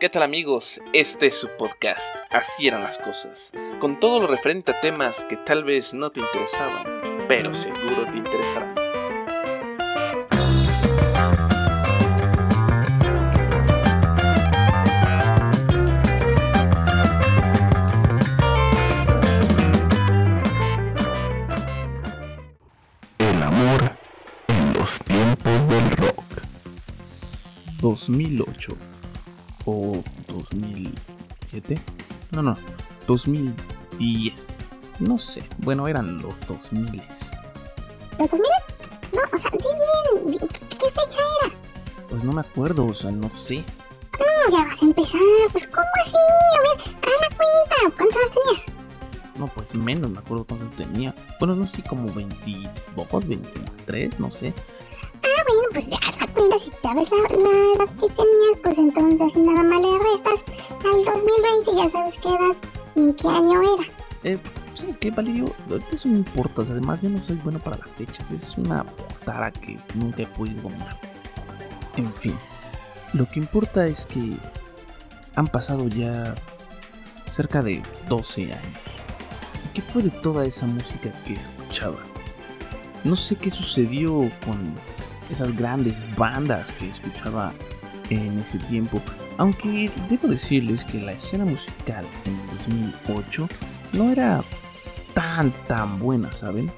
¿Qué tal amigos? Este es su podcast, Así eran las cosas, con todo lo referente a temas que tal vez no te interesaban, pero seguro te interesarán. El amor en los tiempos del rock. 2008 o 2007. No, no, 2010. No sé. Bueno, eran los 2000. ¿Los 2000? No, o sea, di bien. ¿Qué, qué fecha era? Pues no me acuerdo, o sea, no sé. No, ya vas a empezar. Pues, ¿cómo así? A ver, haz la cuenta. ¿Cuántos años tenías? No, pues menos, me acuerdo cuántos tenía. Bueno, no sé, como 22, 23, no sé. Pues ya la cuenta. Si sabes la, la edad que tenías, pues entonces si nada más le restas al 2020, ya sabes qué edad y en qué año era. Eh, ¿sabes qué, Valerio? Ahorita eso no importa, además yo no soy bueno para las fechas. Es una tara que nunca he podido dominar. En fin, lo que importa es que han pasado ya cerca de 12 años. ¿Y qué fue de toda esa música que escuchaba? No sé qué sucedió con esas grandes bandas que escuchaba en ese tiempo. Aunque debo decirles que la escena musical en el 2008 no era tan tan buena, ¿saben?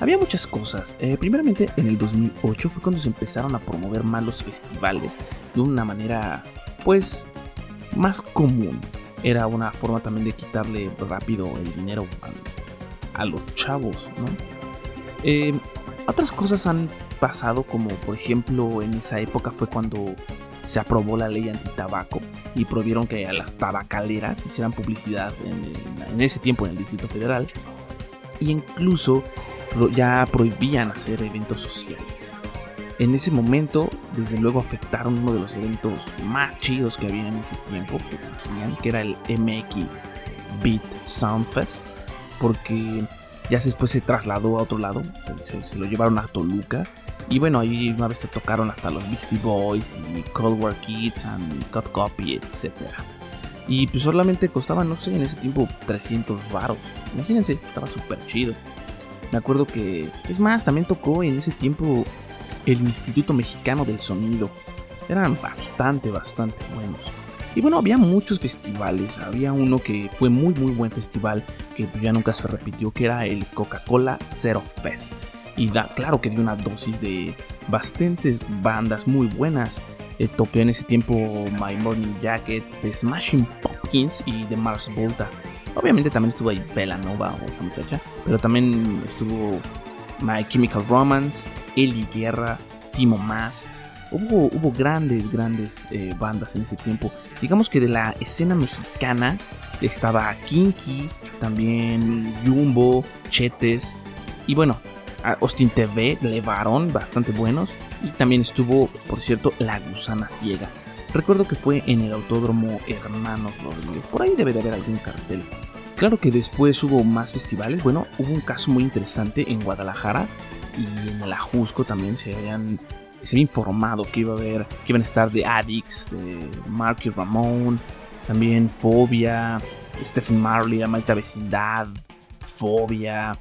Había muchas cosas. Eh, primeramente, en el 2008 fue cuando se empezaron a promover más los festivales de una manera, pues, más común. Era una forma también de quitarle rápido el dinero a, los chavos, ¿no? Eh, otras cosas han pasado, como por ejemplo en esa época fue cuando se aprobó la ley antitabaco y prohibieron que a las tabacaleras hicieran publicidad en, en- ese tiempo en el Distrito Federal. Y incluso pro- ya prohibían hacer eventos sociales. En ese momento, desde luego afectaron uno de los eventos más chidos que había en ese tiempo, que existían, que era el MX Beat Soundfest, porque ya después se trasladó a otro lado, se, se- se lo llevaron a Toluca. Y bueno, ahí una vez te tocaron hasta los Beastie Boys y Cold War Kids and Cut Copy, etc. Y pues solamente costaban, no sé, en ese tiempo 300 varos. Imagínense, estaba súper chido. Me acuerdo que, es más, también tocó en ese tiempo el Instituto Mexicano del Sonido. Eran bastante, bastante buenos. Y bueno, había muchos festivales. Había uno que fue muy, muy buen festival, que ya nunca se repitió, que era el Coca-Cola Zero Fest. Y da, claro que dio una dosis de bastantes bandas muy buenas. Eh, toqué en ese tiempo My Morning Jacket, The Smashing Pumpkins y The Mars Volta. Obviamente también estuvo ahí Bella Nova o esa muchacha, pero también estuvo My Chemical Romance, Eli Guerra, Timo Más. Hubo, hubo grandes, grandes eh, bandas en ese tiempo. Digamos que de la escena mexicana estaba Kinky, también Jumbo, Chetes y bueno, Austin TV, Levaron, bastante buenos. Y también estuvo, por cierto, La Gusana Ciega. Recuerdo que fue en el Autódromo Hermanos Rodríguez. Por ahí debe de haber algún cartel. Claro que después hubo más festivales. Bueno, hubo un caso muy interesante en Guadalajara y en el Ajusco también se habían informado que iba a haber que iban a estar The Addicts, de Marky Ramón, también Fobia, Stephen Marley, La Malta Vecindad, Fobia,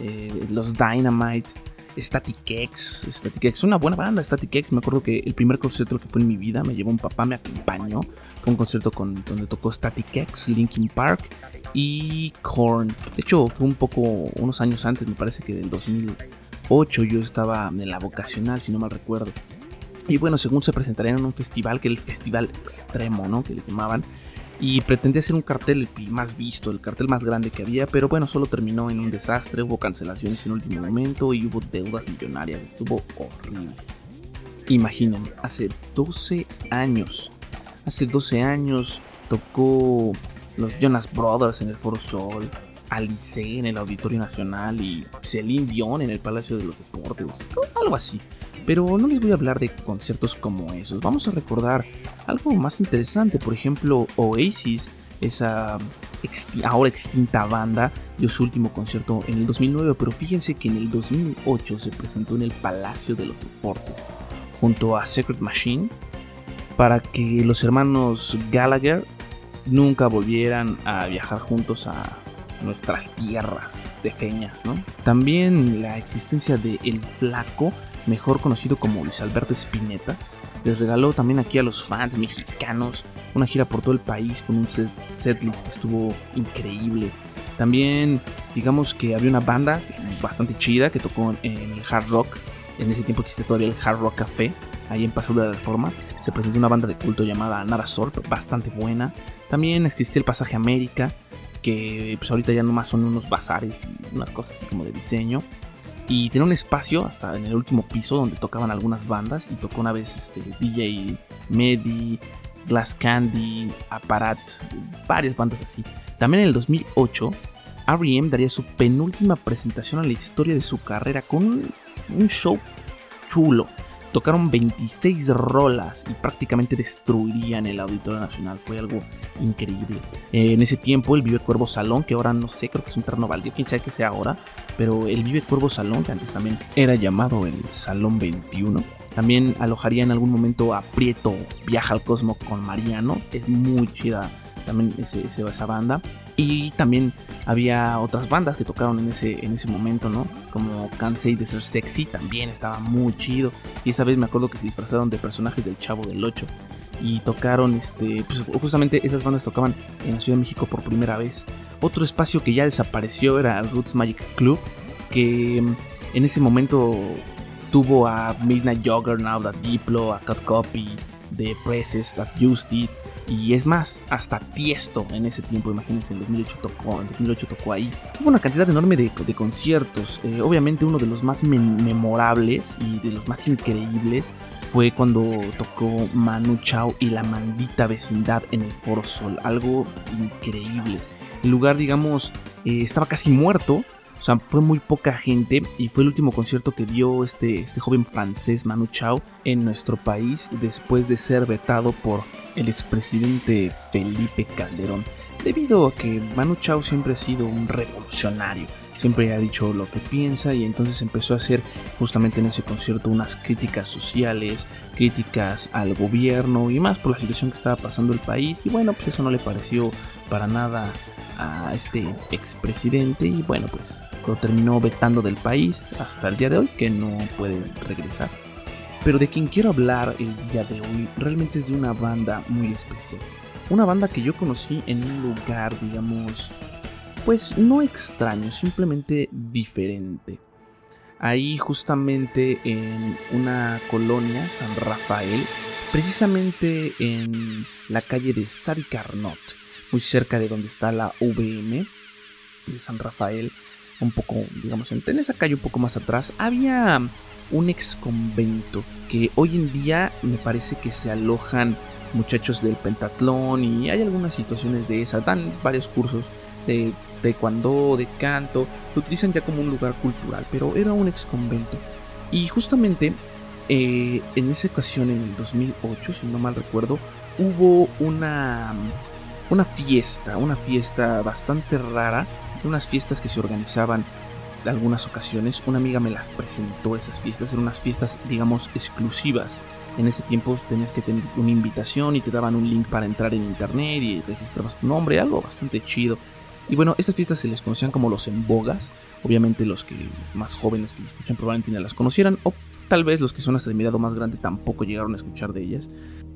eh, los Dynamite, Static X, Static X, una buena banda, Static X. Me acuerdo que el primer concierto que fue en mi vida me llevó un papá, me acompañó. Fue un concierto con, donde tocó Static X, Linkin Park y Korn. De hecho, fue un poco, unos años antes, me parece que del 2008. Yo estaba en la vocacional, si no mal recuerdo. Y bueno, según se presentarían en un festival, que el Festival Extremo, ¿no? Que le llamaban. Y pretendía hacer un cartel el más visto, el cartel más grande que había, pero bueno, solo terminó en un desastre, hubo cancelaciones en último momento y hubo deudas millonarias, estuvo horrible. Imaginen, hace 12 años, hace 12 años tocó los Jonas Brothers en el Foro Sol, Alice en el Auditorio Nacional y Celine Dion en el Palacio de los Deportes, algo así. Pero no les voy a hablar de conciertos como esos. Vamos a recordar algo más interesante. Por ejemplo, Oasis, esa ahora extinta banda, dio su último concierto en el 2009. Pero fíjense que en el 2008 se presentó en el Palacio de los Deportes junto a Secret Machine para que los hermanos Gallagher nunca volvieran a viajar juntos a nuestras tierras de feñas, ¿no? También la existencia de El Flaco, mejor conocido como Luis Alberto Spinetta, les regaló también aquí a los fans mexicanos una gira por todo el país con un set setlist que estuvo increíble. También, digamos que había una banda bastante chida que tocó en el hard rock. En ese tiempo existe todavía el Hard Rock Café, ahí en Paso de la Reforma. Se presentó una banda de culto llamada Nara Sorp, bastante buena. También existía el Pasaje América, que pues ahorita ya nomás son unos bazares y unas cosas así como de diseño. Y tenía un espacio hasta en el último piso donde tocaban algunas bandas. Y tocó una vez este, DJ Medi, Glass Candy, Aparat, varias bandas así. También en el 2008, R.E.M. daría su penúltima presentación a la historia de su carrera con un show chulo. Tocaron 26 rolas y prácticamente destruirían el Auditorio Nacional. Fue algo increíble. en ese tiempo, el Vive Cuervo Salón, que ahora no sé, creo que es un terreno baldío, quién sabe que sea ahora, pero el Vive Cuervo Salón, que antes también era llamado el Salón 21, también alojaría en algún momento a Prieto Viaja al Cosmo con Mariano. Es muy chida también ese, esa banda. Y también había otras bandas que tocaron en ese, en ese momento, ¿no? Como Cansei de ser sexy, también estaba muy chido. Y esa vez me acuerdo que se disfrazaron de personajes del Chavo del 8. Y tocaron, este, pues justamente esas bandas tocaban en la Ciudad de México por primera vez. Otro espacio que ya desapareció era Roots Magic Club, que en ese momento tuvo a Midnight Juggernaut, a Diplo, a Cut Copy, The Presses, a Justit, y es más, hasta Tiesto en ese tiempo, imagínense, en 2008 tocó, en 2008 tocó ahí. Hubo una cantidad enorme de, conciertos. Eh, obviamente uno de los más memorables y de los más increíbles fue cuando tocó Manu Chao y la maldita vecindad en el Foro Sol. Algo increíble. El lugar, digamos, eh, estaba casi muerto. O sea, fue muy poca gente y fue el último concierto que dio este, este joven francés Manu Chao en nuestro país después de ser vetado por el expresidente Felipe Calderón, debido a que Manu Chao siempre ha sido un revolucionario, siempre ha dicho lo que piensa y entonces empezó a hacer justamente en ese concierto unas críticas sociales, críticas al gobierno y más por la situación que estaba pasando el país. Y bueno, pues eso no le pareció para nada a este expresidente y bueno, pues lo terminó vetando del país hasta el día de hoy que no puede regresar. Pero de quien quiero hablar el día de hoy realmente es de una banda muy especial. Una banda que yo conocí en un lugar, digamos, pues no extraño, simplemente diferente. Ahí justamente en una colonia, San Rafael, precisamente en la calle de Sadi Carnot, muy cerca de donde está la VM de San Rafael, un poco, digamos, en esa calle un poco más atrás, había un ex convento que hoy en día me parece que se alojan muchachos del pentatlón y hay algunas situaciones de esas, dan varios cursos de taekwondo, de canto, lo utilizan ya como un lugar cultural, pero era un ex convento. Y justamente eh, en esa ocasión, en el 2008, si no mal recuerdo, hubo una, una fiesta, una fiesta bastante rara, unas fiestas que se organizaban algunas ocasiones una amiga me las presentó esas fiestas, eran unas fiestas digamos exclusivas. En ese tiempo tenías que tener una invitación y te daban un link para entrar en internet y registrabas tu nombre, algo bastante chido. Y bueno, estas fiestas se les conocían como los embogas. Obviamente los que más jóvenes que me escuchan probablemente ni las conocieran, o tal vez los que son hasta de mi más grande tampoco llegaron a escuchar de ellas.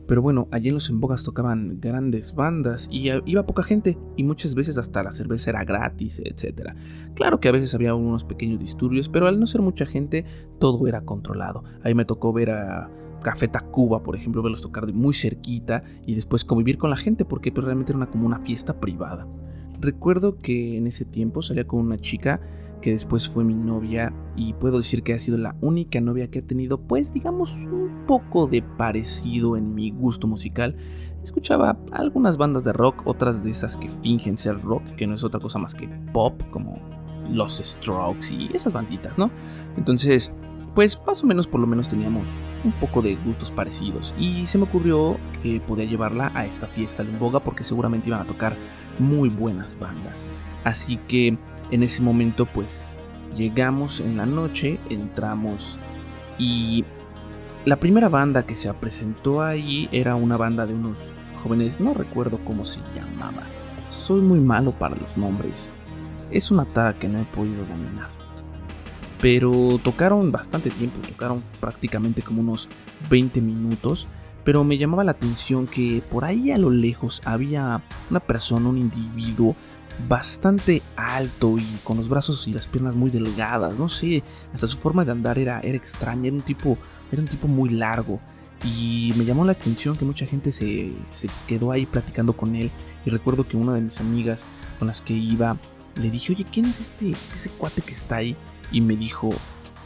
Pero bueno, allí en los Embogas tocaban grandes bandas y iba poca gente y muchas veces hasta la cerveza era gratis, etc. Claro que a veces había unos pequeños disturbios, pero al no ser mucha gente, todo era controlado. Ahí me tocó ver a Café Tacuba, por ejemplo, verlos tocar de muy cerquita y después convivir con la gente porque pues, realmente era como una fiesta privada. Recuerdo que en ese tiempo salía con una chica que después fue mi novia y puedo decir que ha sido la única novia que ha tenido pues digamos un poco de parecido en mi gusto musical. Escuchaba algunas bandas de rock, otras de esas que fingen ser rock, que no es otra cosa más que pop, como los Strokes y esas banditas, ¿no? Entonces, pues más o menos por lo menos teníamos un poco de gustos parecidos y se me ocurrió que podía llevarla a esta fiesta de Boga porque seguramente iban a tocar muy buenas bandas. Así que en ese momento pues llegamos en la noche, entramos y La primera banda que se presentó ahí era una banda de unos jóvenes, no recuerdo cómo se llamaba. Soy muy malo para los nombres. Es una tara que no he podido dominar. Pero tocaron bastante tiempo, tocaron prácticamente como unos 20 minutos. Pero me llamaba la atención que por ahí a lo lejos había una persona, un individuo bastante alto y con los brazos y las piernas muy delgadas. No sé, hasta su forma de andar era, era extraña, era un tipo, era un tipo muy largo. Y me llamó la atención que mucha gente se, se quedó ahí platicando con él. Y recuerdo que una de mis amigas con las que iba le dije, oye, ¿quién es este, ese cuate que está ahí? Y me dijo,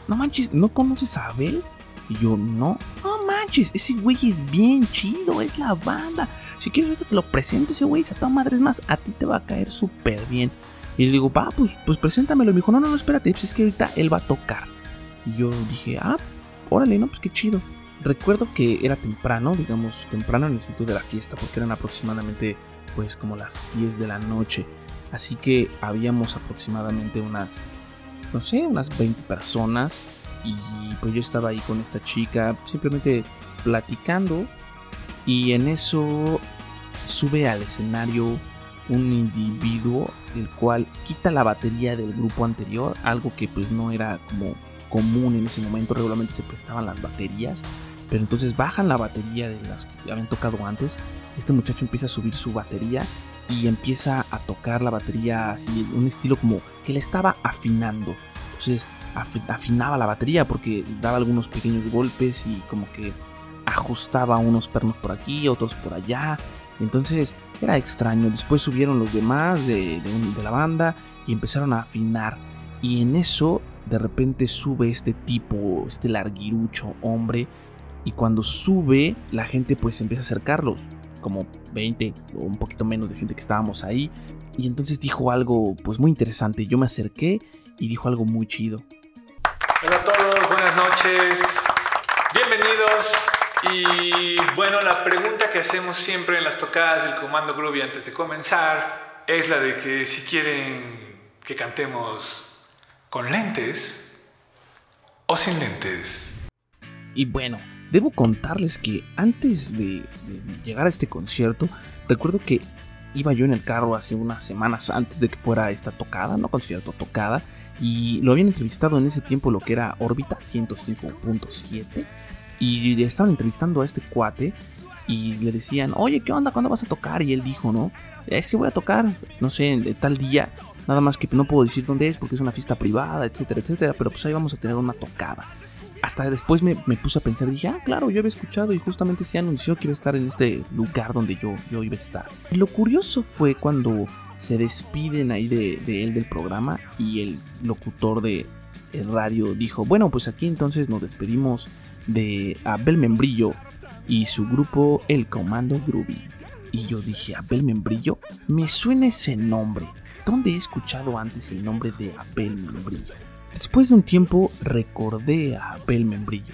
no manches, ¿no conoces a Abel? Y yo, no, no manches, ese güey es bien chido, es la banda. Si quieres ahorita te lo presento, ese güey, se toma madres más, a ti te va a caer súper bien. Y le digo, va, pues, pues preséntamelo. Y me dijo, no, no, no, espérate, pues es que ahorita él va a tocar. Y yo dije, ah, órale, no, pues qué chido. Recuerdo que era temprano, digamos, temprano en el sitio de la fiesta, porque eran aproximadamente, pues, como las 10 de la noche. Así que habíamos aproximadamente unas, no sé, unas 20 personas. Y pues yo estaba ahí con esta chica, simplemente platicando. Y en eso sube al escenario un individuo el cual quita la batería del grupo anterior, algo que pues no era como común en ese momento, regularmente se prestaban las baterías, pero entonces bajan la batería de las que habían tocado antes, este muchacho empieza a subir su batería y empieza a tocar la batería así, un estilo como que le estaba afinando, entonces afinaba la batería porque daba algunos pequeños golpes y como que ajustaba unos pernos por aquí, otros por allá. Entonces era extraño. Después subieron los demás de, de, la banda y empezaron a afinar. Y en eso de repente sube este tipo, este larguirucho hombre. Y cuando sube, la gente pues empieza a acercarlos. Como 20 o un poquito menos de gente que estábamos ahí. Y entonces dijo algo pues muy interesante. Yo me acerqué y dijo algo muy chido. Hola a todos, buenas noches. Bienvenidos y bueno, la pregunta que hacemos siempre en las tocadas del Comando Groovy antes de comenzar es la de que si quieren que cantemos con lentes o sin lentes. Y bueno, debo contarles que antes de, llegar a este concierto, recuerdo que iba yo en el carro hace unas semanas antes de que fuera esta tocada, no concierto, tocada, y lo habían entrevistado en ese tiempo lo que era órbita 105.7 y estaban entrevistando a este cuate y le decían, oye, ¿qué onda? ¿Cuándo vas a tocar? Y él dijo, no, es que voy a tocar, no sé, tal día, nada más que no puedo decir dónde es porque es una fiesta privada, etcétera, etcétera, pero pues ahí vamos a tener una tocada. Hasta después me, puse a pensar, dije, ah, claro, yo había escuchado y justamente se anunció que iba a estar en este lugar donde yo, yo iba a estar. Y lo curioso fue cuando se despiden ahí de, él del programa y el locutor de el radio dijo, bueno, pues aquí entonces nos despedimos de Abel Membrillo y su grupo El Comando Groovy. Y yo dije, Abel Membrillo, me suena ese nombre. ¿Dónde he escuchado antes el nombre de Abel Membrillo? Después de un tiempo recordé a Abel Membrillo.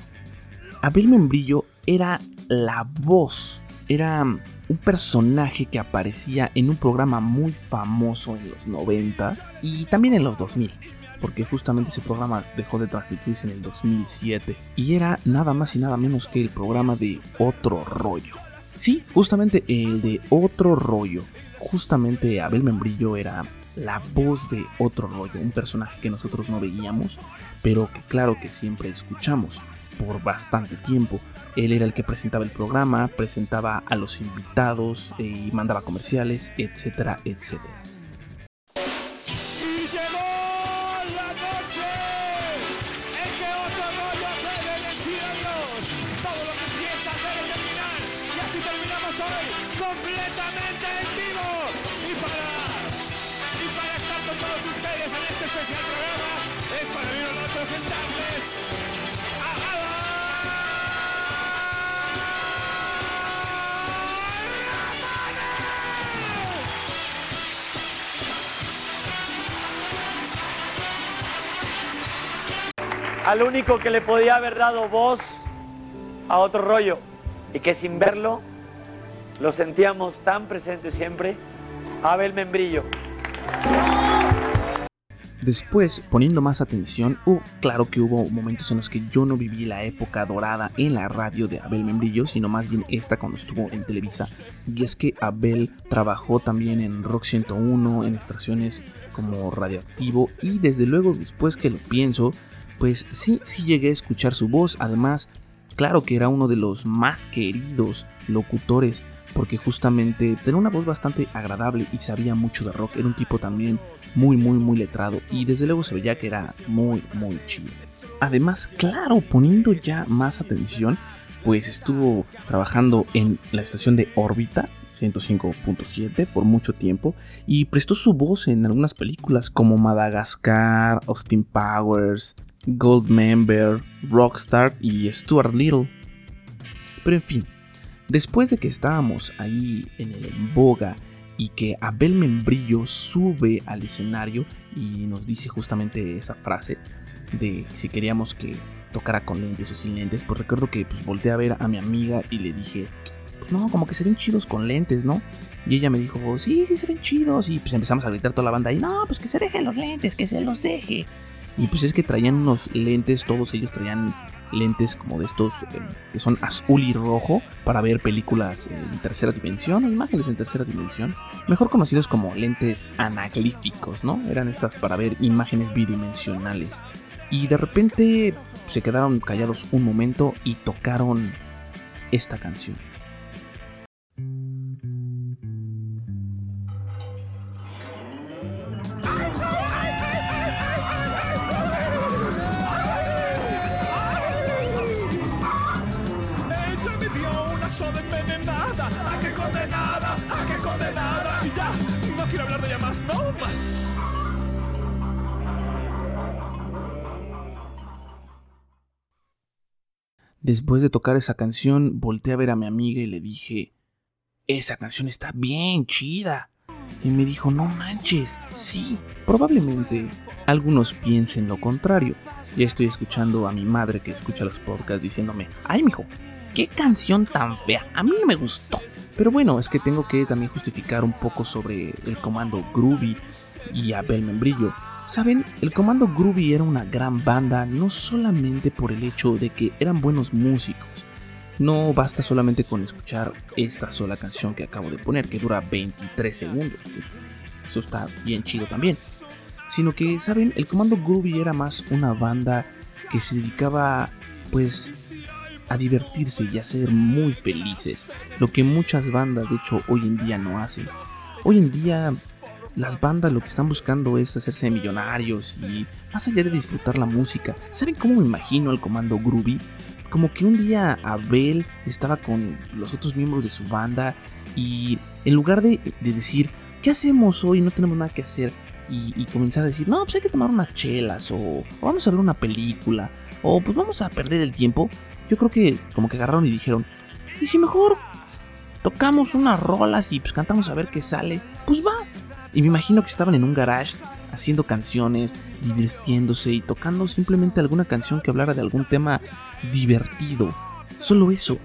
Abel Membrillo era la voz, era un personaje que aparecía en un programa muy famoso en los 90 y también en los 2000 porque justamente ese programa dejó de transmitirse en el 2007 y era nada más y nada menos que el programa de Otro Rollo. Sí, justamente el de Otro Rollo. Justamente Abel Membrillo era la voz de Otro Rollo, un personaje que nosotros no veíamos, pero que claro que siempre escuchamos por bastante tiempo. Él era el que presentaba el programa, presentaba a los invitados eh, y mandaba comerciales, etcétera, etcétera. Al único que le podía haber dado voz a otro rollo y que sin verlo lo sentíamos tan presente siempre, Abel Membrillo. Después, poniendo más atención, uh, claro que hubo momentos en los que yo no viví la época dorada en la radio de Abel Membrillo, sino más bien esta cuando estuvo en Televisa. Y es que Abel trabajó también en Rock 101, en estaciones como Radioactivo, y desde luego después que lo pienso, pues sí, sí llegué a escuchar su voz, además, claro que era uno de los más queridos locutores porque justamente tenía una voz bastante agradable y sabía mucho de rock. Era un tipo también muy, muy, muy letrado y desde luego se veía que era muy, muy chido. Además, claro, poniendo ya más atención, pues estuvo trabajando en la estación de órbita 105.7 por mucho tiempo y prestó su voz en algunas películas como Madagascar, Austin Powers, Goldmember, Rockstar y Stuart Little. Pero en fin, Después de que estábamos ahí en el en boga y que Abel Membrillo sube al escenario y nos dice justamente esa frase de si queríamos que tocara con lentes o sin lentes, pues recuerdo que pues volteé a ver a mi amiga y le dije, pues no, como que se ven chidos con lentes, ¿no? Y ella me dijo, sí, sí se ven chidos. Y pues empezamos a gritar toda la banda y no, pues que se dejen los lentes, que se los deje. Y pues es que traían unos lentes, todos ellos traían lentes como de estos eh, que son azul y rojo para ver películas en tercera dimensión o imágenes en tercera dimensión, mejor conocidos como lentes anaglíficos, ¿no? Eran estas para ver imágenes bidimensionales. Y de repente se quedaron callados un momento y tocaron esta canción. Después de tocar esa canción, volteé a ver a mi amiga y le dije, esa canción está bien chida. Y me dijo, no manches, sí, probablemente algunos piensen lo contrario. Ya estoy escuchando a mi madre que escucha los podcasts diciéndome, ay mijo, qué canción tan fea, a mí no me gustó. Pero bueno, es que tengo que también justificar un poco sobre el comando Groovy y Abel Membrillo. Saben, el Comando Groovy era una gran banda no solamente por el hecho de que eran buenos músicos. No basta solamente con escuchar esta sola canción que acabo de poner, que dura 23 segundos. Eso está bien chido también. Sino que, ¿saben? El Comando Groovy era más una banda que se dedicaba, pues, a divertirse y a ser muy felices. Lo que muchas bandas, de hecho, hoy en día no hacen. Hoy en día las bandas lo que están buscando es hacerse millonarios y más allá de disfrutar la música, ¿saben cómo me imagino el comando Groovy? Como que un día Abel estaba con los otros miembros de su banda y en lugar de, decir, ¿qué hacemos hoy? No tenemos nada que hacer. Y, comenzar a decir, no, pues hay que tomar unas chelas o, o vamos a ver una película o pues vamos a perder el tiempo. Yo creo que como que agarraron y dijeron, ¿y si mejor tocamos unas rolas y pues cantamos a ver qué sale? Pues va, y me imagino que estaban en un garage haciendo canciones, divirtiéndose y tocando simplemente alguna canción que hablara de algún tema divertido. Solo eso,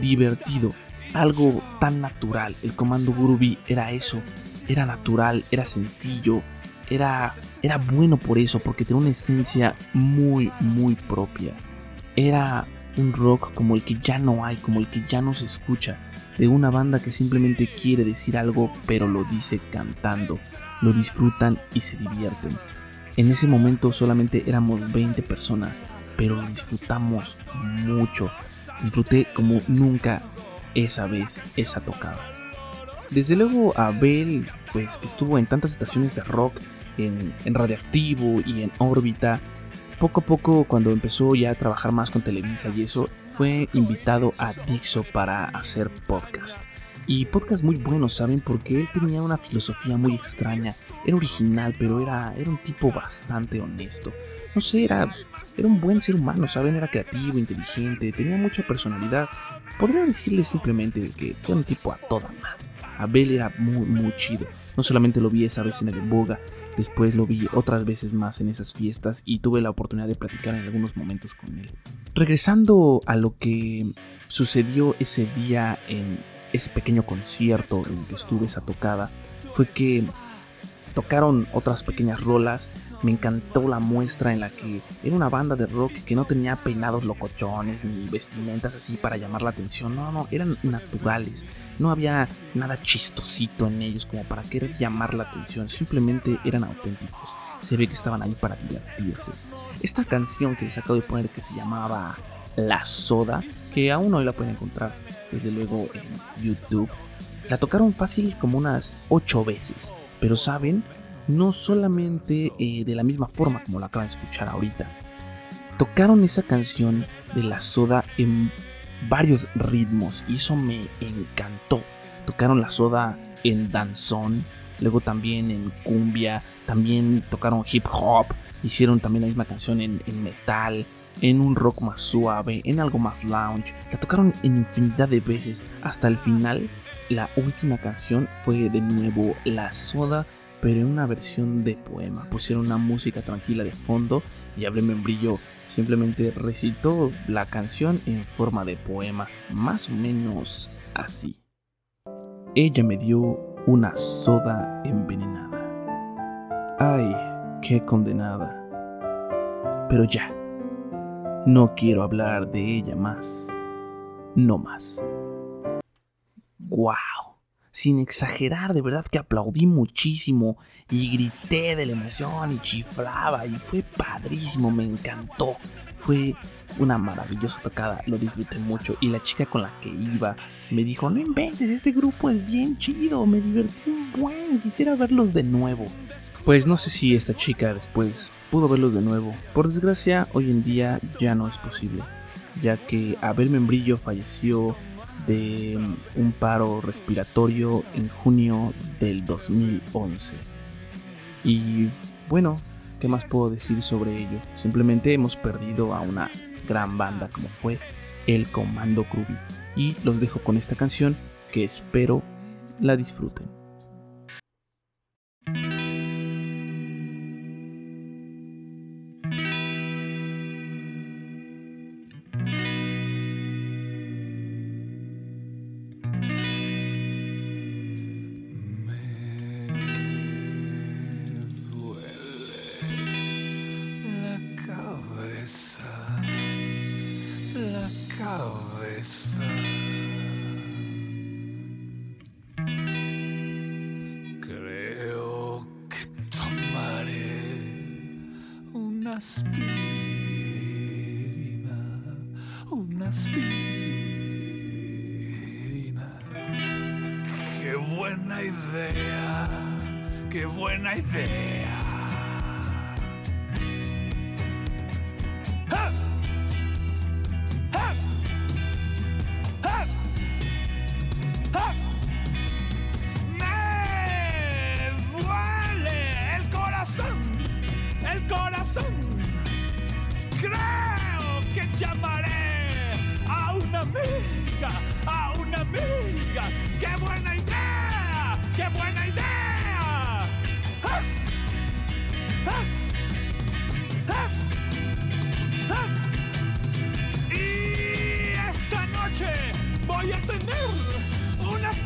divertido. Algo tan natural. El comando Groovy era eso. Era natural, era sencillo, era, era bueno por eso, porque tenía una esencia muy, muy propia. Era un rock como el que ya no hay, como el que ya no se escucha de una banda que simplemente quiere decir algo pero lo dice cantando, lo disfrutan y se divierten. En ese momento solamente éramos 20 personas, pero disfrutamos mucho. Disfruté como nunca esa vez, esa tocada. Desde luego Abel, pues que estuvo en tantas estaciones de rock, en, en Radioactivo y en órbita, poco a poco, cuando empezó ya a trabajar más con Televisa y eso, fue invitado a Dixo para hacer podcast. Y podcast muy buenos, ¿saben? Porque él tenía una filosofía muy extraña. Era original, pero era, era un tipo bastante honesto. No sé, era, era un buen ser humano, ¿saben? Era creativo, inteligente, tenía mucha personalidad. Podría decirle simplemente que era un tipo a toda madre. Abel era muy, muy chido. No solamente lo vi esa vez en el Boga, Después lo vi otras veces más en esas fiestas y tuve la oportunidad de platicar en algunos momentos con él. Regresando a lo que sucedió ese día en ese pequeño concierto en que estuve esa tocada, fue que tocaron otras pequeñas rolas Me encantó la muestra en la que era una banda de rock que no tenía peinados locochones ni vestimentas así para llamar la atención. No, no, eran naturales. No había nada chistosito en ellos como para querer llamar la atención. Simplemente eran auténticos. Se ve que estaban ahí para divertirse. Esta canción que les acabo de poner que se llamaba La Soda, que aún hoy la pueden encontrar desde luego en YouTube. La tocaron fácil como unas 8 veces. Pero saben, no solamente eh, de la misma forma como la acaban de escuchar ahorita. Tocaron esa canción de la soda en varios ritmos y eso me encantó. Tocaron la soda en danzón, luego también en cumbia, también tocaron hip hop, hicieron también la misma canción en, metal, en un rock más suave, en algo más lounge. La tocaron en infinidad de veces hasta el final. La última canción fue de nuevo La Soda pero en una versión de poema. Pusieron una música tranquila de fondo y Hablé Membrillo simplemente recitó la canción en forma de poema, más o menos así. Ella me dio una soda envenenada. Ay, qué condenada. Pero ya, no quiero hablar de ella más. No más. ¡Guau! Sin exagerar, de verdad que aplaudí muchísimo y grité de la emoción y chiflaba y fue padrísimo, me encantó. Fue una maravillosa tocada, lo disfruté mucho y la chica con la que iba me dijo, no inventes, este grupo es bien chido, me divertí un buen, quisiera verlos de nuevo. Pues no sé si esta chica después pudo verlos de nuevo. Por desgracia, hoy en día ya no es posible, ya que Abel Membrillo falleció de un paro respiratorio en junio del 2011. Y bueno, ¿qué más puedo decir sobre ello? Simplemente hemos perdido a una gran banda como fue el Comando Krubi. Y los dejo con esta canción que espero la disfruten. la cabeza. Creo que tomaré una aspirina, una aspirina. Qué buena idea, qué buena idea.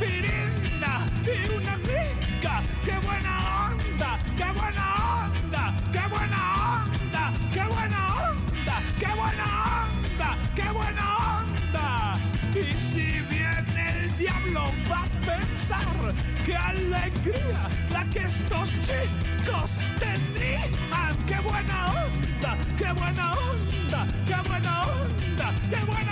aspirina y una mica. ¡Qué buena onda! ¡Qué buena onda! ¡Qué buena onda! ¡Qué buena onda! ¡Qué buena onda! ¡Qué buena onda! Y si viene el diablo va a pensar qué alegría la que estos chicos tendrían. ¡Qué buena onda! ¡Qué buena onda! ¡Qué buena onda! ¡Qué buena onda!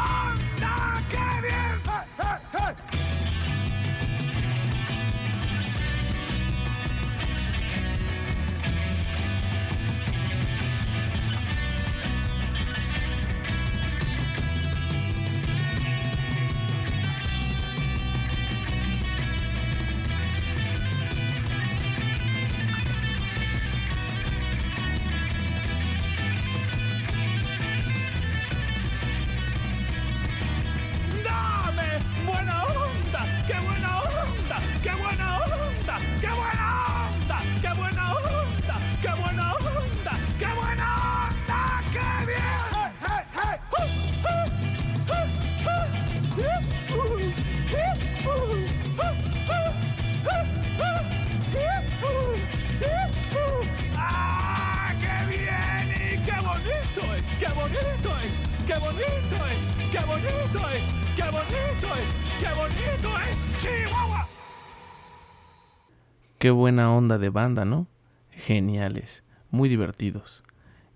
Qué buena onda de banda, ¿no? Geniales, muy divertidos.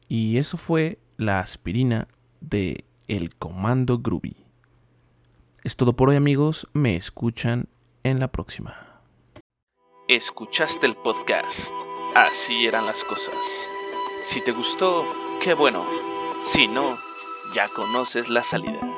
Y eso fue la aspirina de El Comando Groovy. Es todo por hoy amigos, me escuchan en la próxima. Escuchaste el podcast. Así eran las cosas. Si te gustó, qué bueno. Si no, ya conoces la salida.